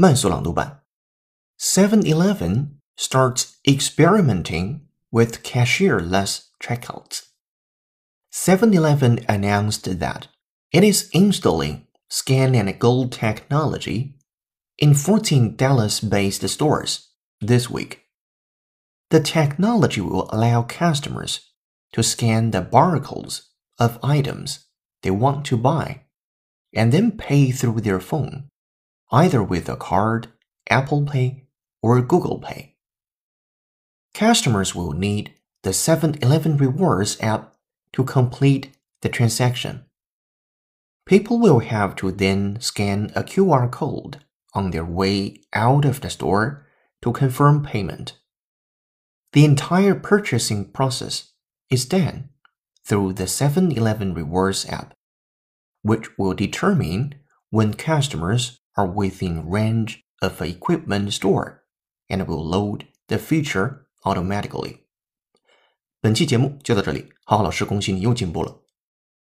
慢速朗读版。7-Eleven starts experimenting with cashierless checkouts. 7-Eleven announced that it is installing scan and go technology in 14 Dallas-based stores this week. The technology will allow customers to scan the barcodes of items they want to buy and then pay through their phone, either with a card, Apple Pay, or Google Pay. Customers will need the 7 Eleven Rewards app to complete the transaction. People will have to then scan a QR code on their way out of the store to confirm payment. The entire purchasing process is done through the 7 Eleven Rewards app, which will determine when customers are within range of an equipment store and will load the feature automatically. 本期节目就到这里，浩浩老师恭喜你又进步了。